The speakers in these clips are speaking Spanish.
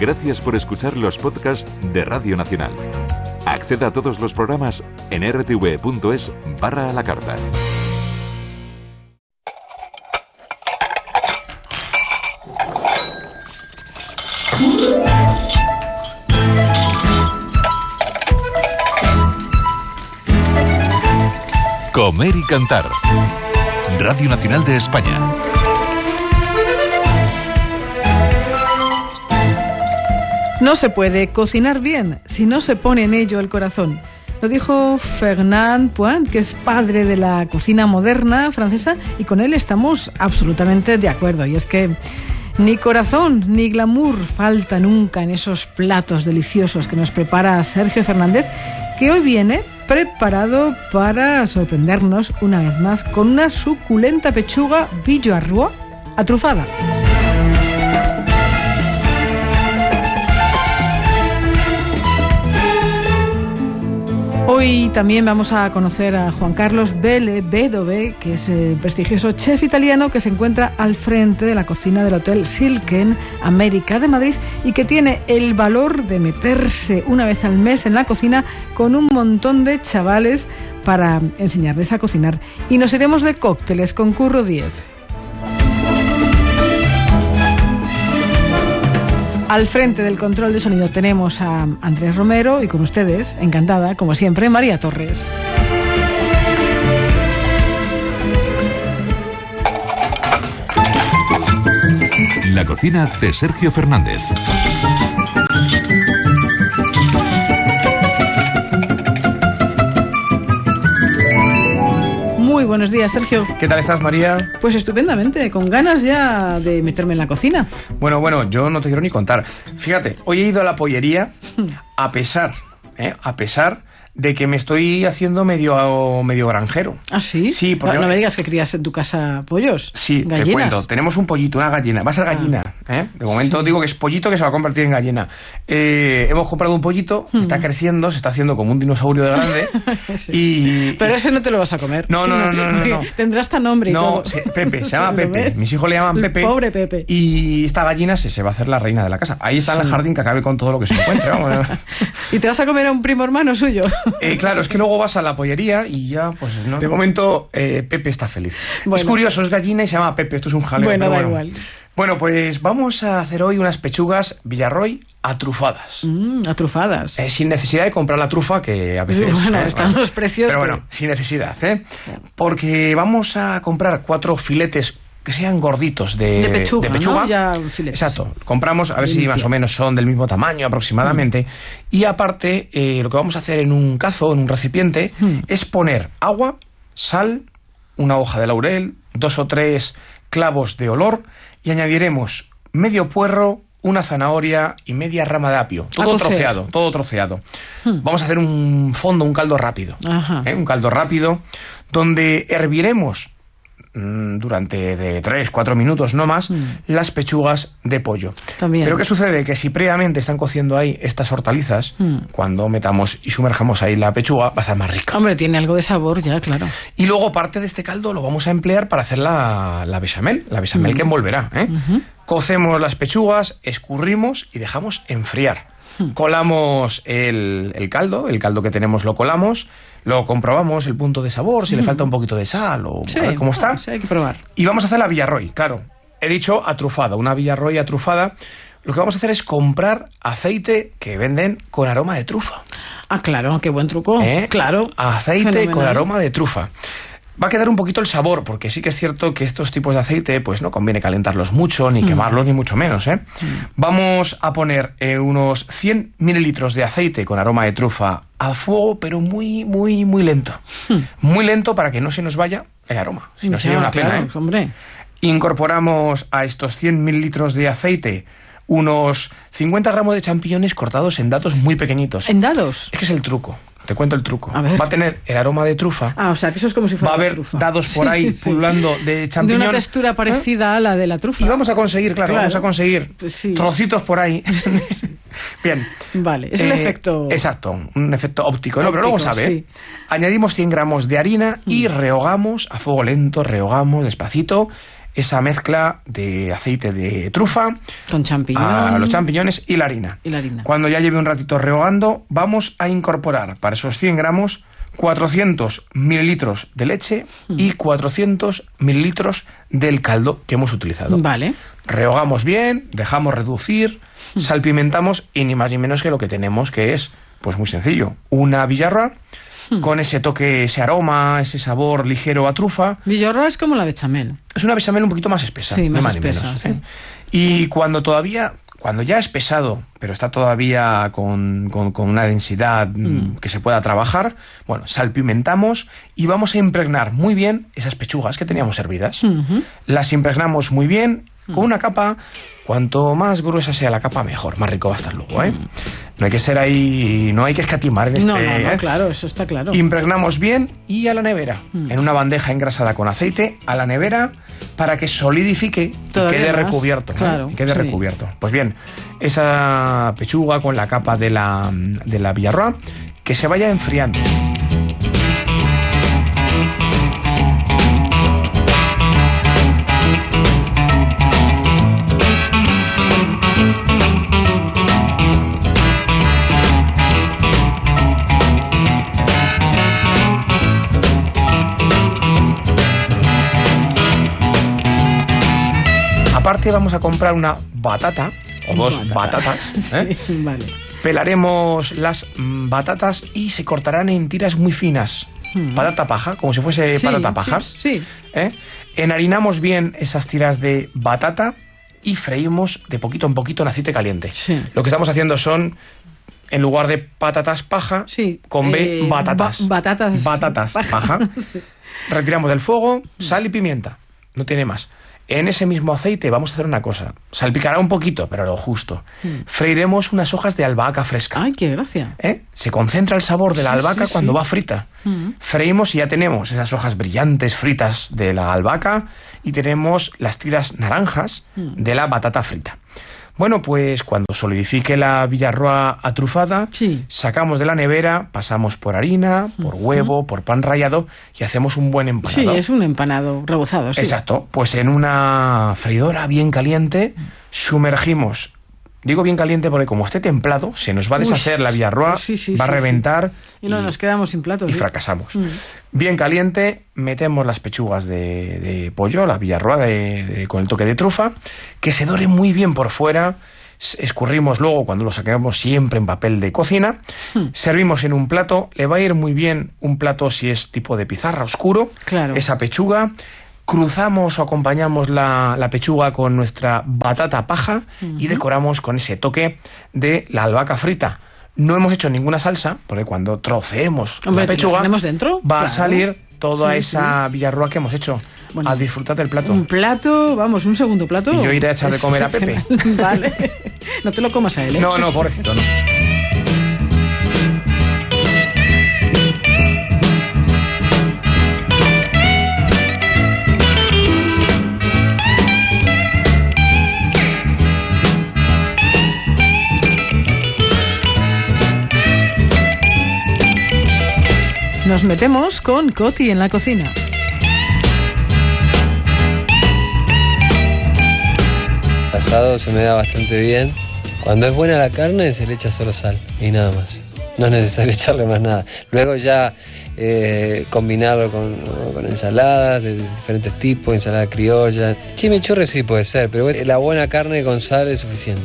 Gracias por escuchar los podcasts de Radio Nacional. Acceda a todos los programas en rtv.es barra a la carta. Comer y cantar. Radio Nacional de España. No se puede cocinar bien si no se pone en ello el corazón. Lo dijo Fernand Point, que es padre de la cocina moderna francesa, y con él estamos absolutamente de acuerdo. Y es que ni corazón ni glamour falta nunca en esos platos deliciosos que nos prepara Sergio Fernández, que hoy viene preparado para sorprendernos una vez más con una suculenta pechuga billo arroz atrufada. Hoy también vamos a conocer a Juan Carlos Belle Bedove, que es el prestigioso chef italiano que se encuentra al frente de la cocina del Hotel Silken América de Madrid y que tiene el valor de meterse una vez al mes en la cocina con un montón de chavales para enseñarles a cocinar. Y nos iremos de cócteles con Curro 10. Al frente del control de sonido tenemos a Andrés Romero y con ustedes, encantada, como siempre, María Torres. La cocina de Sergio Fernández. Buenos días, Sergio. ¿Qué tal estás, María? Pues estupendamente, con ganas ya de meterme en la cocina. Bueno, bueno, yo no te quiero ni contar. Fíjate, hoy he ido a la pollería a pesar, ¿eh? a pesar de que me estoy haciendo medio, medio granjero. ¿Ah, sí? Sí, porque... No, no me digas que crías en tu casa pollos. Sí, gallinas. te cuento. Tenemos un pollito, una gallina. Va a ser gallina. ¿Eh? De momento Sí. digo que es pollito que se va a convertir en gallina. Eh, hemos comprado un pollito, está creciendo, se está haciendo como un dinosaurio de grande. Sí. y, Pero ese no te lo vas a comer. No, no, no, no, no, no. Tendrá hasta nombre y No, todo. se- Pepe, se llama ¿Lo Pepe. Mis hijos le llaman El Pepe. Pobre Pepe. Y esta gallina se, se va a hacer la reina de la casa. Ahí está en el jardín que acabe con todo lo que se encuentre. Vamos. ¿Y te vas a comer a un primo hermano suyo? Eh, claro, es que luego vas a la pollería y ya, pues no. De momento, eh, Pepe está feliz. Bueno. Es curioso, es gallina y se llama Pepe. Esto es un jaleo. Bueno, da igual. Bueno, pues vamos a hacer hoy unas pechugas Villarroy atrufadas. Mm, atrufadas. Eh, sin necesidad de comprar la trufa, que a veces. Bueno, eh, están los precios, Pero pero- bueno, sin necesidad, ¿eh? Porque vamos a comprar cuatro filetes que sean gorditos de, De pechuga, ¿no? Ya filetes. Exacto. Compramos, a ver si más o menos son del mismo tamaño aproximadamente. Y aparte, eh, lo que vamos a hacer en un cazo, en un recipiente, Hmm. es poner agua, sal, una hoja de laurel, dos o tres clavos de olor y añadiremos medio puerro, una zanahoria y media rama de apio. Todo troceado, todo troceado. Vamos a hacer un fondo, un caldo rápido. Hmm. Ajá. ¿eh? Un caldo rápido donde herviremos durante de 3, 4 minutos, no más, las pechugas de pollo. También. Pero ¿qué sucede? Que si previamente están cociendo ahí estas hortalizas, Hmm. cuando metamos y sumerjamos ahí la pechuga, va a estar más rica. Hombre, tiene algo de sabor ya, claro. Y luego parte de este caldo lo vamos a emplear para hacer la, la bechamel, la bechamel que envolverá. ¿eh? Cocemos las pechugas, escurrimos y dejamos enfriar. Colamos el, el caldo, el caldo que tenemos lo colamos, lo comprobamos el punto de sabor, si le falta un poquito de sal o a ver cómo está. Sí, hay que probar. Y vamos a hacer la Villarroy, claro. He dicho atrufada, una Villarroy atrufada. Lo que vamos a hacer es comprar aceite que venden con aroma de trufa. Ah, claro, qué buen truco. ¿Eh? Claro. Aceite Fenomenal. con aroma de trufa. Va a quedar un poquito el sabor, porque sí que es cierto que estos tipos de aceite, pues no conviene calentarlos mucho, Mm. ni quemarlos, ni mucho menos, ¿eh? Vamos a poner eh, unos 100 mililitros de aceite con aroma de trufa a fuego, pero muy, muy, muy lento. Muy lento para que no se nos vaya el aroma. Si no sería una pena, ¿eh? hombre. Incorporamos a estos 100 mililitros de aceite unos 50 gramos de champiñones cortados en dados muy pequeñitos. En dados. Es que es el truco. Te cuento el truco. A. Va a tener el aroma de trufa. Ah, o sea, que eso es como si fuera Va a haber trufa. dados por ahí pululando de De champiñón. una textura parecida a la de la trufa. Y vamos a conseguir, claro, Claro. vamos a conseguir Pues sí. trocitos por ahí. Bien. Vale, es el Eh, efecto. Exacto, un efecto óptico, ¿no? Pero luego sabe. sí. Mm. Añadimos 100 gramos de harina y rehogamos a fuego lento, rehogamos despacito esa mezcla de aceite de trufa, Con champiñón. a los champiñones y la harina. Y la harina. Cuando ya lleve un ratito rehogando, vamos a incorporar para esos 100 gramos 400 mililitros de leche Mm. y 400 mililitros del caldo que hemos utilizado. Vale. Rehogamos bien, dejamos reducir, Mm. salpimentamos y ni más ni menos que lo que tenemos, que es, pues muy sencillo, una villarra Mm. con ese toque, ese aroma, ese sabor ligero a trufa. Villorra es como la bechamel. Es una bechamel un poquito más espesa. Sí, más espesa, menos, sí. ¿eh? Y cuando todavía, cuando ya es pesado, pero está todavía con, con- con una densidad mm, que se pueda trabajar, bueno, salpimentamos y vamos a impregnar muy bien esas pechugas que teníamos hervidas. Las impregnamos muy bien con una capa. Cuanto más gruesa sea la capa, mejor, más rico va a estar luego, ¿eh? No hay que ser ahí, no hay que escatimar en este. no, no, no, ¿eh? claro, eso está claro. Impregnamos bien y a la nevera, en una bandeja engrasada con aceite, a la nevera para que solidifique y Todavía quede más, recubierto. ¿eh? claro, y quede sí. recubierto. Pues bien, esa pechuga con la capa de la, de la villarroa, que se vaya enfriando. Vamos a comprar una batata o dos batatas. ¿eh? Sí, vale. Pelaremos las mm, batatas y se cortarán en tiras muy finas. Patata paja, como si fuese Sí, patata paja. sí. ¿eh? Enharinamos bien esas tiras de batata y freímos de poquito en poquito en aceite caliente. Lo que estamos haciendo son, en lugar de patatas paja, Sí, con B, eh, batatas. ba- batatas Batatas paja. paja. Sí. Retiramos del fuego, sal y pimienta. No tiene más. En ese mismo aceite vamos a hacer una cosa. Salpicará un poquito, pero lo justo. Freiremos unas hojas de albahaca fresca. Ay, qué gracia. ¿eh? Se concentra el sabor de la Sí, albahaca sí, cuando sí. va frita. Freímos y ya tenemos esas hojas brillantes fritas de la albahaca y tenemos las tiras naranjas de la batata frita. Bueno, pues cuando solidifique la villarroa atrufada, Sí. sacamos de la nevera, pasamos por harina, por huevo, por pan rallado y hacemos un buen Sí, empanado. es un empanado rebozado, sí. Exacto. Pues en una freidora bien caliente sumergimos. Digo bien caliente porque como esté templado, se nos va a Uy, deshacer la villarroa, sí, sí, va a sí, reventar Y no nos quedamos sin plato. y sí. fracasamos. Bien caliente, metemos las pechugas de, de pollo, la villarroa de- de- con el toque de trufa, que se dore muy bien por fuera. Escurrimos luego cuando lo saquemos siempre en papel de cocina. Hmm. Servimos en un plato. Le va a ir muy bien un plato si es tipo de pizarra oscuro. Claro. Esa pechuga. Cruzamos o acompañamos la, la pechuga con nuestra batata paja y decoramos con ese toque de la albahaca frita. No hemos hecho ninguna salsa, porque cuando troceemos Hombre, la ¿que la pechuga tenemos dentro? va a salir toda Sí, esa villarroa que hemos hecho. Bueno. a disfrutar del plato. Un plato, vamos, un segundo plato. Y yo iré a echar de comer a Pepe. Vale. No te lo comas a él, ¿eh? No, no, pobrecito, no. Nos metemos con Coti en la cocina. El asado se me da bastante bien. Cuando es buena la carne se le echa solo sal y nada más. No es necesario echarle más nada. Luego ya eh, combinarlo con, ensaladas de diferentes tipos, ensalada criolla. Chimichurri sí puede ser, pero la buena carne con sal es suficiente.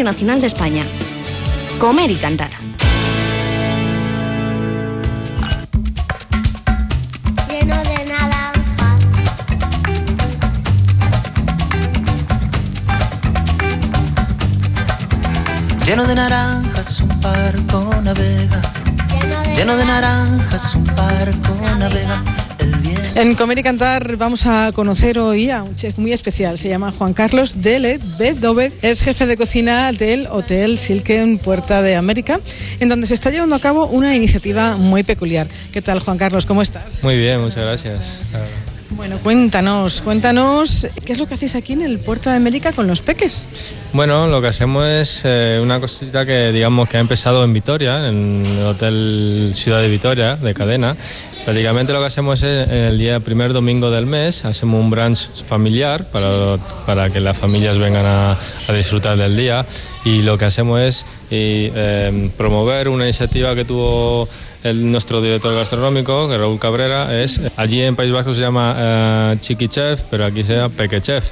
Radio Nacional de España. Comer y cantar. lleno de naranjas. Lleno de naranjas un barco navega. Lleno de naranjas un barco navega. El En Comer y Cantar vamos a conocer hoy a un chef muy especial. Se llama Juan Carlos Dele Bedovet. Es jefe de cocina del Hotel Silken Puerta de América, en donde se está llevando a cabo una iniciativa muy peculiar. ¿Qué tal, Juan Carlos? ¿Cómo estás? Muy bien, muchas gracias. Bueno, cuéntanos, cuéntanos, ¿qué es lo que hacéis aquí en el Puerta de América con los peques? Bueno, lo que hacemos es eh, una cosita que digamos que ha empezado en Vitoria, en el Hotel Ciudad de Vitoria, de cadena. Prácticamente lo que hacemos es el día primer domingo del mes, hacemos un brunch familiar para, para que las familias vengan a, disfrutar del día y lo que hacemos es eh, promover una iniciativa que tuvo el, nuestro director gastronómico, Raúl Cabrera, es allí en País Vasco se llama eh, Chiqui Chef, pero aquí se llama Peque Chef.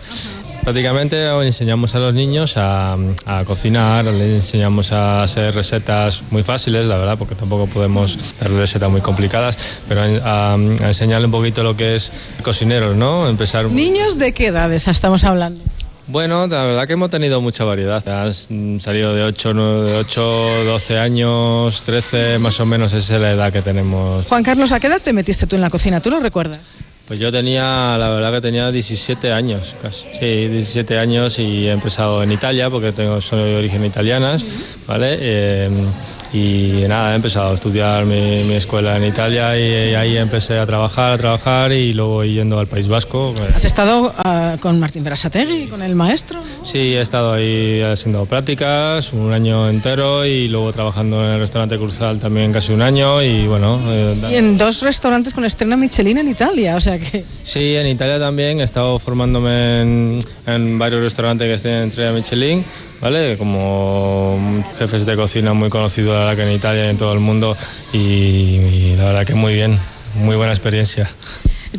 Prácticamente enseñamos a los niños a, a, cocinar, les enseñamos a hacer recetas muy fáciles, la verdad, porque tampoco podemos dar recetas muy complicadas, pero a, a enseñarle un poquito lo que es cocineros, ¿no? Empezar... ¿Niños de qué edades estamos hablando? Bueno, la verdad que hemos tenido mucha variedad. Has salido de 8, 9, 8, 12 años, 13 más o menos esa es la edad que tenemos. Juan Carlos, ¿a qué edad te metiste tú en la cocina? ¿Tú lo recuerdas? Pues yo tenía, la verdad que tenía 17 años, casi. Sí, 17 años y he empezado en Italia porque tengo, soy de origen italianas, ¿vale? Eh, y nada, he empezado a estudiar mi, mi escuela en Italia y, ahí empecé a trabajar, a trabajar y luego yendo al País Vasco. ¿Has estado uh, con Martín Berasategui, con el maestro? Sí, he estado ahí haciendo prácticas un año entero y luego trabajando en el restaurante Cruzal también casi un año y bueno... Eh, y en dos restaurantes con estrella Michelin en Italia, o sea que... Sí, en Italia también he estado formándome en, en varios restaurantes que estén en estrella Michelin ¿vale? Como jefes de cocina muy conocidos, que en Italia y en todo el mundo, y, y la verdad que muy bien, muy buena experiencia.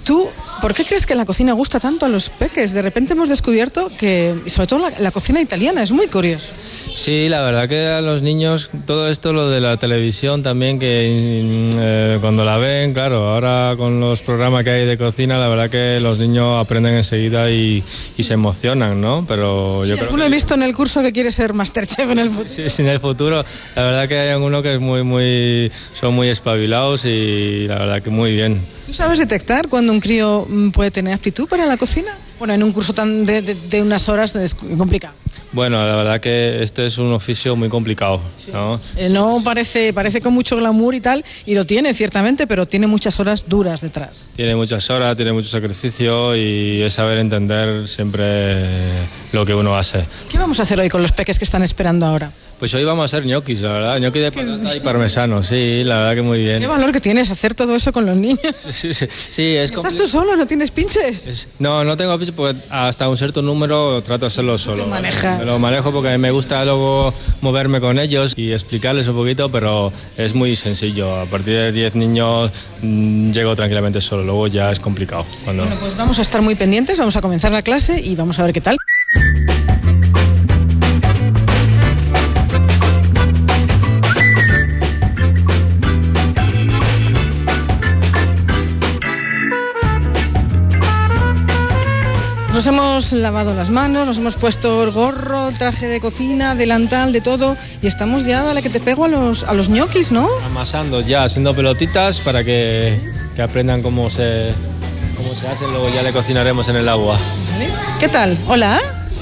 ¿Tú por qué crees que la cocina gusta tanto a los peques? De repente hemos descubierto que, y sobre todo la, la, cocina italiana, es muy curioso. Sí, la verdad que a los niños, todo esto, lo de la televisión también, que eh, cuando la ven, claro, ahora con los programas que hay de cocina, la verdad que los niños aprenden enseguida y, y se emocionan, ¿no? Pero yo sí, creo que... he visto en el curso que quiere ser Masterchef en el futuro. Sí, sí, en el futuro. La verdad que hay algunos que es muy, muy, son muy espabilados y la verdad que muy bien. ¿Tú sabes detectar cuando un crío puede tener aptitud para la cocina? Bueno, en un curso tan de, de, de unas horas es complicado. Bueno, la verdad que este es un oficio muy complicado, ¿no? Eh, no parece, parece con mucho glamour y tal, y lo tiene ciertamente, pero tiene muchas horas duras detrás. Tiene muchas horas, tiene mucho sacrificio y es saber entender siempre lo que uno hace. ¿Qué vamos a hacer hoy con los peques que están esperando ahora? Pues hoy vamos a hacer ñoquis, la verdad, ñoquis de patata y parmesano, sí, la verdad que muy bien. ¿Qué valor que tienes hacer todo eso con los niños? Sí, sí, sí es ¿Estás tú solo? ¿No tienes pinches? Es, no, no tengo pinches porque hasta un cierto número trato de hacerlo solo. ¿Te maneja? Me lo manejo porque me gusta luego moverme con ellos y explicarles un poquito, pero es muy sencillo. A partir de 10 niños mmm, llego tranquilamente solo, luego ya es complicado. Cuando... Bueno, pues vamos a estar muy pendientes, vamos a comenzar la clase y vamos a ver qué tal. Nos hemos lavado las manos, nos hemos puesto el gorro, traje de cocina, delantal, de todo, y estamos ya a la que te pego a los, a los ñoquis, ¿no? Amasando ya, haciendo pelotitas para que, que aprendan cómo se, cómo se hace, luego ya le cocinaremos en el agua. ¿Vale? ¿Qué tal? Hola,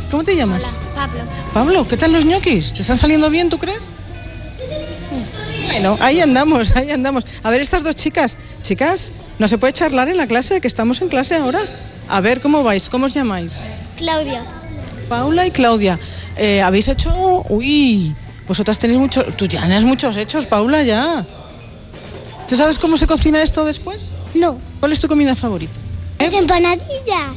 ¿cómo te llamas? Pablo. Pablo, ¿qué tal los ñoquis? ¿Te están saliendo bien, tú crees? Bueno, ahí andamos, ahí andamos. A ver, estas dos chicas, chicas, ¿no se puede charlar en la clase? Que estamos en clase ahora. A ver, ¿cómo vais? ¿Cómo os llamáis? Claudia. Paula y Claudia. Eh, ¿Habéis hecho...? Uy, vosotras tenéis muchos... Tú ya tienes muchos hechos, Paula, ya. ¿Tú sabes cómo se cocina esto después? No. ¿Cuál es tu comida favorita? ¿Es empanadilla?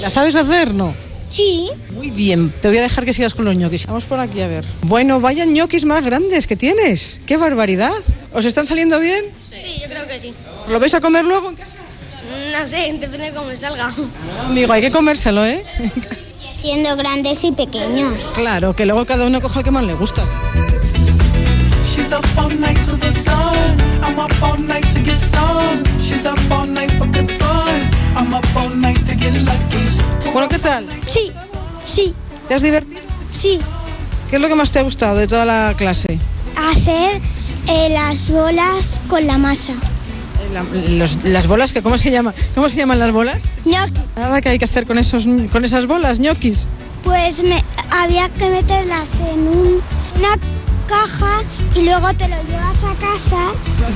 ¿La sabes hacer, no? Sí. Muy bien, te voy a dejar que sigas con los ñoquis. Vamos por aquí a ver. Bueno, vaya ñoquis más grandes que tienes. ¡Qué barbaridad! ¿Os están saliendo bien? Sí, yo creo que sí. ¿Lo vais a comer luego en casa? No sé, depende de cómo salga. Amigo, hay que comérselo, ¿eh? Siendo grandes y pequeños. Claro, que luego cada uno coja el que más le gusta. She's up all night to the sun. I'm up all night to get some. She's up all night for good fun. I'm up all night to get lucky. Bueno, ¿qué tal? Sí, sí, ¿Te has divertido? sí. ¿Qué es lo que más te ha gustado de toda la clase? Hacer eh, las bolas con la masa. La- los- las bolas, que ¿cómo se llama? ¿Cómo se llaman las bolas? Gnocchi. Ahora qué hay que hacer con esos con esas bolas, ñoquis. Pues me, había que meterlas en un- una caja y luego te lo llevas a casa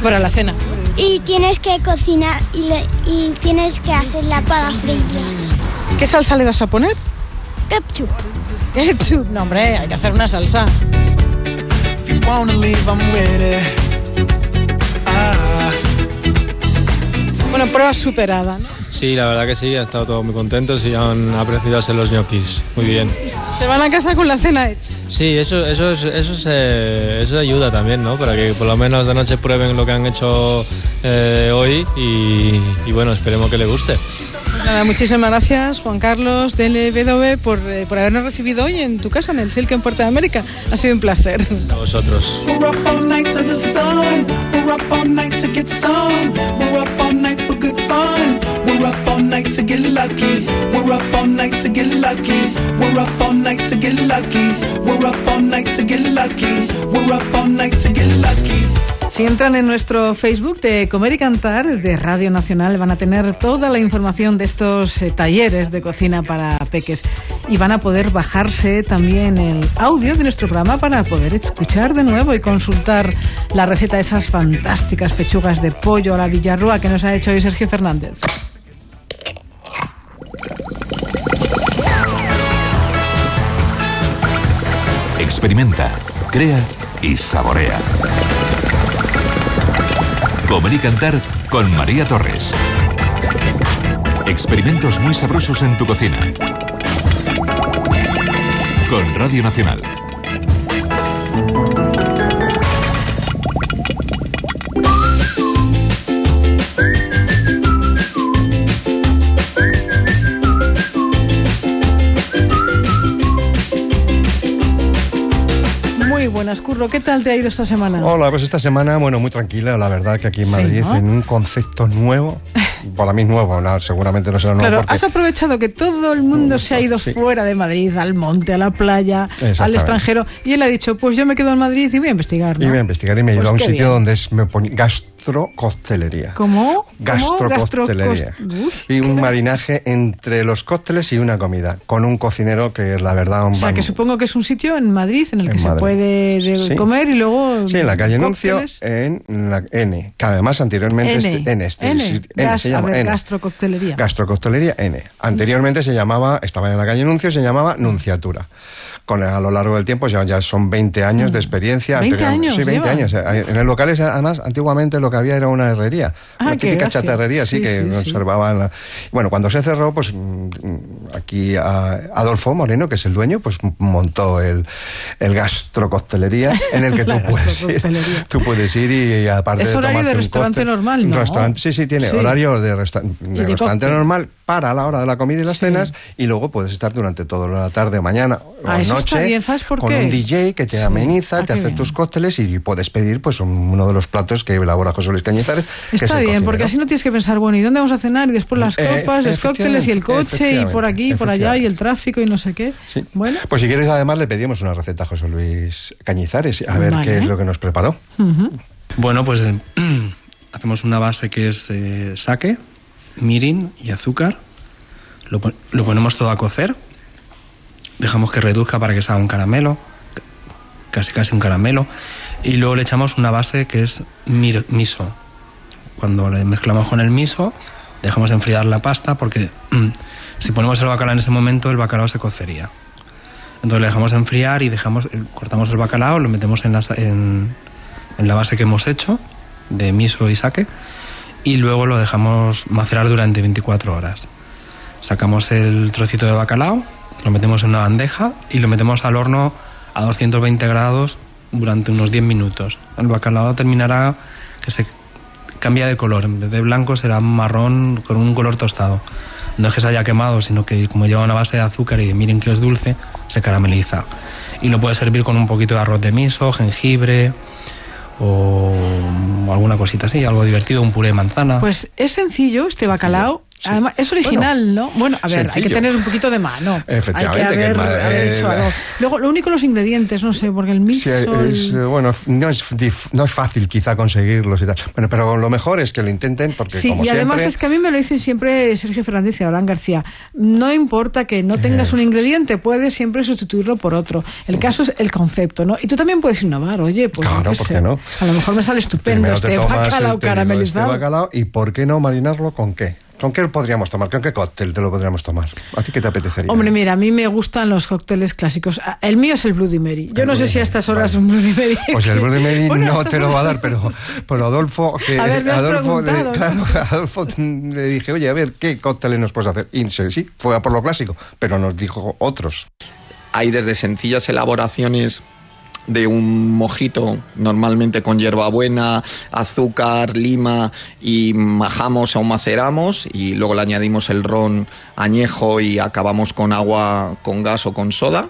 Para la cena. y tienes que cocinar y, le- y tienes que hacerla para freírlas. ¿Qué salsa le das a poner? Ketchup. Ketchup. No, hombre, hay que hacer una salsa. If you wanna leave, I'm with it. Ah. Bueno, prueba superada, ¿no? Sí, la verdad que sí, ha estado todo muy contentos y han apreciado hacer los ñoquis. Muy bien. Se van a casa con la cena hecha. Sí, eso, eso, es- eso, se- eso ayuda también, ¿no? Para que por lo menos de noche prueben lo que han hecho eh, hoy y, y bueno, esperemos que les guste. Nada, muchísimas gracias, Juan Carlos DLW, por, eh, por habernos recibido hoy en tu casa, en el Silk en Puerto de América. Ha sido un placer. A vosotros. Si entran en nuestro Facebook de Comer y Cantar de Radio Nacional van a tener toda la información de estos eh, talleres de cocina para peques y van a poder bajarse también el audio de nuestro programa para poder escuchar de nuevo y consultar la receta de esas fantásticas pechugas de pollo a la villarroa que nos ha hecho hoy Sergio Fernández. Experimenta, crea y saborea. Comer y cantar con María Torres. Experimentos muy sabrosos en tu cocina. Con Radio Nacional. Buenas, Curro. ¿Qué tal te ha ido esta semana? Hola, pues esta semana, bueno, muy tranquila, la verdad que aquí en Sí, Madrid, ¿no? en un concepto nuevo, para mí nuevo, no, seguramente no será nuevo Claro, porque... has aprovechado que todo el mundo se ha ido sí. fuera de Madrid, al monte, a la playa, al extranjero, y él ha dicho, pues yo me quedo en Madrid y voy a investigar. ¿no? Y voy a investigar y me he Pues ido a un sitio bien. donde es me pone gastrocostelería. ¿Cómo? Gastrocostelería. Y un marinaje entre los cócteles y una comida, con un cocinero que es la verdad un O sea, que ban- supongo que es un sitio en Madrid en el que En se Madrid. puede de- Sí. comer y luego... Sí, en la calle Nuncio, en la N, que además anteriormente N, este, N, este- N, sí, N, gas- se llama ver, N. gastrococtelería. Gastrocostelería N. Anteriormente se llamaba, estaba en la calle Nuncio, se llamaba Nunciatura. Con a lo largo del tiempo ya, ya son 20 años de experiencia. 20 Anterior- años Sí, 20 llevan. años. Eh, En el local, es- además, antiguamente lo que había era una herrería. Ah, una típica gracia. chatarrería, sí, Sí, que sí, conservaban. la- Bueno, cuando se cerró, pues mm, aquí a- Adolfo Moreno, que es el dueño, pues montó el, el gastrocostelería en el que tú puedes, ir, tú puedes ir y, aparte Es de horario de un restaurante cóctel- normal, ¿no? Restaurante, sí, sí, tiene horario de, resta- de de restaurante cóctel. normal para la hora de la comida y las Sí. cenas y luego puedes estar durante toda la tarde o mañana o Ah, eso noche está bien, ¿sabes por con un DJ que te Sí. ameniza, Ah, te hace bien. tus cócteles y puedes pedir pues un- uno de los platos que elabora José Luis Cañizares. que es Está el bien, porque así no tienes que pensar, bueno, ¿y dónde vamos a cenar? Y después las Eh, copas, los cócteles y el coche y por aquí y por allá y el tráfico y no sé qué. Sí. Bueno, Pues si quieres, además le pedimos una receta a José Luis Cañizares, a ver Vale. qué es lo que nos preparó. Bueno, pues eh, hacemos una base que es eh, sake, mirin y azúcar. Lo, lo ponemos todo a cocer. Dejamos que reduzca para que se un caramelo, casi casi un caramelo. Y luego le echamos una base que es miso. Cuando le mezclamos con el miso, dejamos enfriar la pasta porque mm, si ponemos el bacalao en ese momento, el bacalao se cocería. Entonces le dejamos enfriar y dejamos, eh, cortamos el bacalao, lo metemos en la, en la base que hemos hecho de miso y sake y luego lo dejamos macerar durante 24 horas. Sacamos el trocito de bacalao, lo metemos en una bandeja y lo metemos al horno a 220 grados durante unos 10 minutos. El bacalao terminará que se cambia de color, en vez de blanco será marrón con un color tostado. No es que se haya quemado, sino que como lleva una base de azúcar y miren que es dulce, se carameliza. Y lo puedes servir con un poquito de arroz de miso, jengibre o alguna cosita así, algo divertido, un puré de manzana. pues es sencillo este bacalao Además, es original, ¿no? Bueno, a ver, hay que tener un poquito de mano. Efectivamente, Hay que que haber, eh, hecho la- algo. Luego, lo único, los ingredientes, no sé, porque el Sí, miso... es, el- eh, bueno, no es, no es fácil quizá conseguirlos y tal. Bueno, pero lo mejor es que lo intenten porque Sí, como y además es que a mí me lo dicen siempre Sergio Fernández y Abraham García. No importa que no tengas un ingrediente, puedes siempre sustituirlo por otro. El caso es el concepto, ¿no? Y tú también puedes innovar, oye, pues Claro, qué ¿por sé. qué no? A lo mejor me sale estupendo primero este bacalao este caramelizado. bacalao, y ¿por qué no marinarlo con qué? ¿Con qué lo podríamos tomar? ¿Con qué cóctel te lo podríamos tomar? ¿A ti qué te apetecería? Hombre, mira, a mí me gustan los cócteles clásicos. Ah, El mío es el Bloody Mary. Yo no sé si a estas horas un Bloody Mary. Pues el Bloody Mary Bueno, no te lo va a dar, pero, pero Adolfo, que A ver, Adolfo, le, Adolfo le dije, oye, a ver, ¿qué cócteles nos puedes hacer? Y sí, sí, fue a por lo clásico, pero nos dijo otros. Hay desde sencillas elaboraciones de un mojito, normalmente con hierbabuena, azúcar, lima, y majamos o maceramos, y luego le añadimos el ron añejo y acabamos con agua con gas o con soda,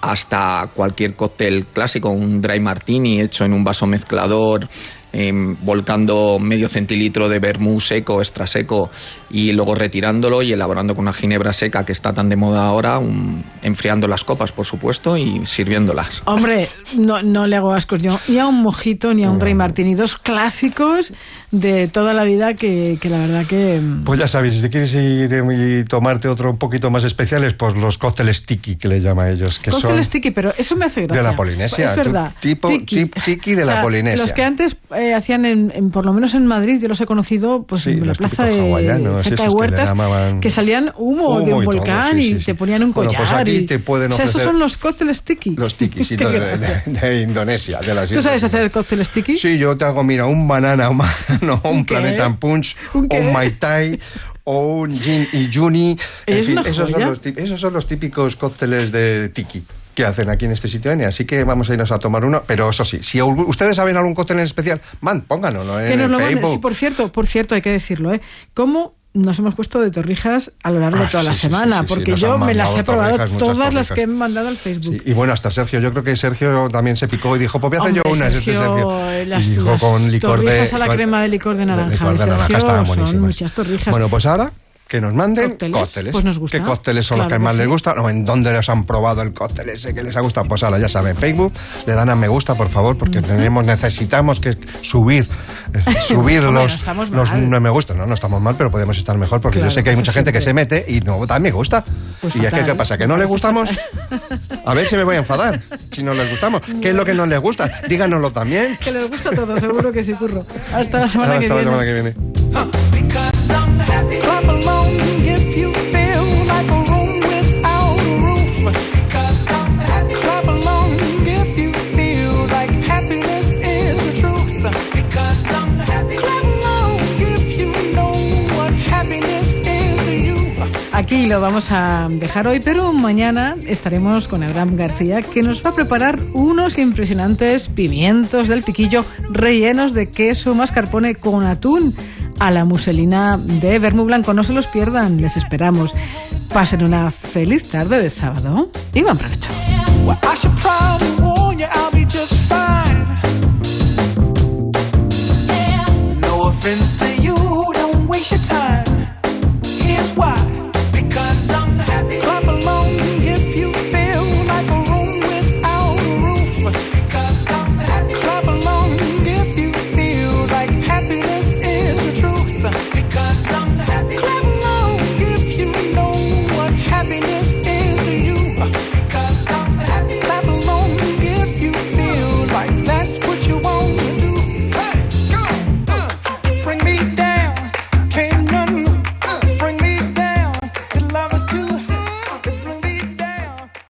hasta cualquier cóctel clásico, un dry martini hecho en un vaso mezclador, em, volcando medio centilitro de vermú seco, extra seco, y luego retirándolo y elaborando con una ginebra seca que está tan de moda ahora, un- enfriando las copas, por supuesto, y sirviéndolas. Hombre, no, no le hago ascos yo ni a un mojito ni a un Rey Martini. Dos clásicos de toda la vida que, que la verdad que... mm, Pues ya sabéis, si te quieres ir eh, y tomarte otro un poquito más especiales, pues los cócteles tiki, que le llama a ellos, que Cócteles son tiki, pero eso me hace gracia. de la Polinesia. Es verdad. tipo tip- tiki de O la Polinesia. Los que antes eh, hacían, en, en- por lo menos en Madrid, yo los he conocido pues Sí, en la plaza de cerca de que Huertas, que salían humo, de un y todo, volcán sí, y te ponían un Bueno, collar. pues aquí y- te pueden o sea, esos son los cócteles tiki. Los tikis, sí, de, de- de Indonesia, de las ¿Tú islas. sabes hacer cócteles tiki? Sí, yo te hago, mira, un banana, un, banano, un qué? planeta punch, ¿Un qué? un mai tai o un gin y juni. En Es fin, esos son, los, esos son los típicos cócteles de tiki que hacen aquí en este sitio, Enia. Así que vamos a irnos a tomar uno. Pero eso sí, si ustedes saben algún cóctel en especial, man, pónganoslo en que nos el lo manden. Facebook. Sí, por cierto, por cierto, hay que decirlo, ¿eh? ¿Cómo nos hemos puesto de torrijas a lo largo Ah, de toda sí, la semana? sí, sí, porque yo han me las he probado torrijas, todas las que he mandado al Facebook. Y bueno, hasta Sergio, yo creo que Sergio también se picó y dijo, pues voy a hacer yo unas. este Sergio, Sergio. las- y dijo las con licor de... torrijas a la crema de licor de naranja licor de de naranja Sergio estaban son muchas torrijas. Bueno, pues ahora que nos manden ¿Cócteles? cócteles. Pues nos gusta. ¿Qué cócteles son los Claro que que más sí. les gustan? O en dónde les han probado el cóctel ese que les ha gustado. Pues ahora ya saben, Facebook, le dan a me gusta, por favor, porque tenemos, necesitamos que subir, subir no los, estamos los no me gusta. No, no estamos mal, pero podemos estar mejor, porque Claro, yo sé que hay mucha gente que se mete y no da me gusta. Pues y es que, fatal. ¿qué pasa? ¿Que no les gustamos? A ver si me voy a enfadar si no les gustamos. ¿Qué es lo que no les gusta? Díganoslo también. Que les gusta todo, seguro que sí, curro. Hasta la semana que Hasta la viene. semana que viene. Aquí lo vamos a dejar hoy, pero mañana estaremos con Abraham García, que nos va a preparar unos impresionantes pimientos del piquillo rellenos de queso mascarpone con atún a la muselina de Bermú Blanco. No se los pierdan, les esperamos. Pasen una feliz tarde de sábado y buen provecho.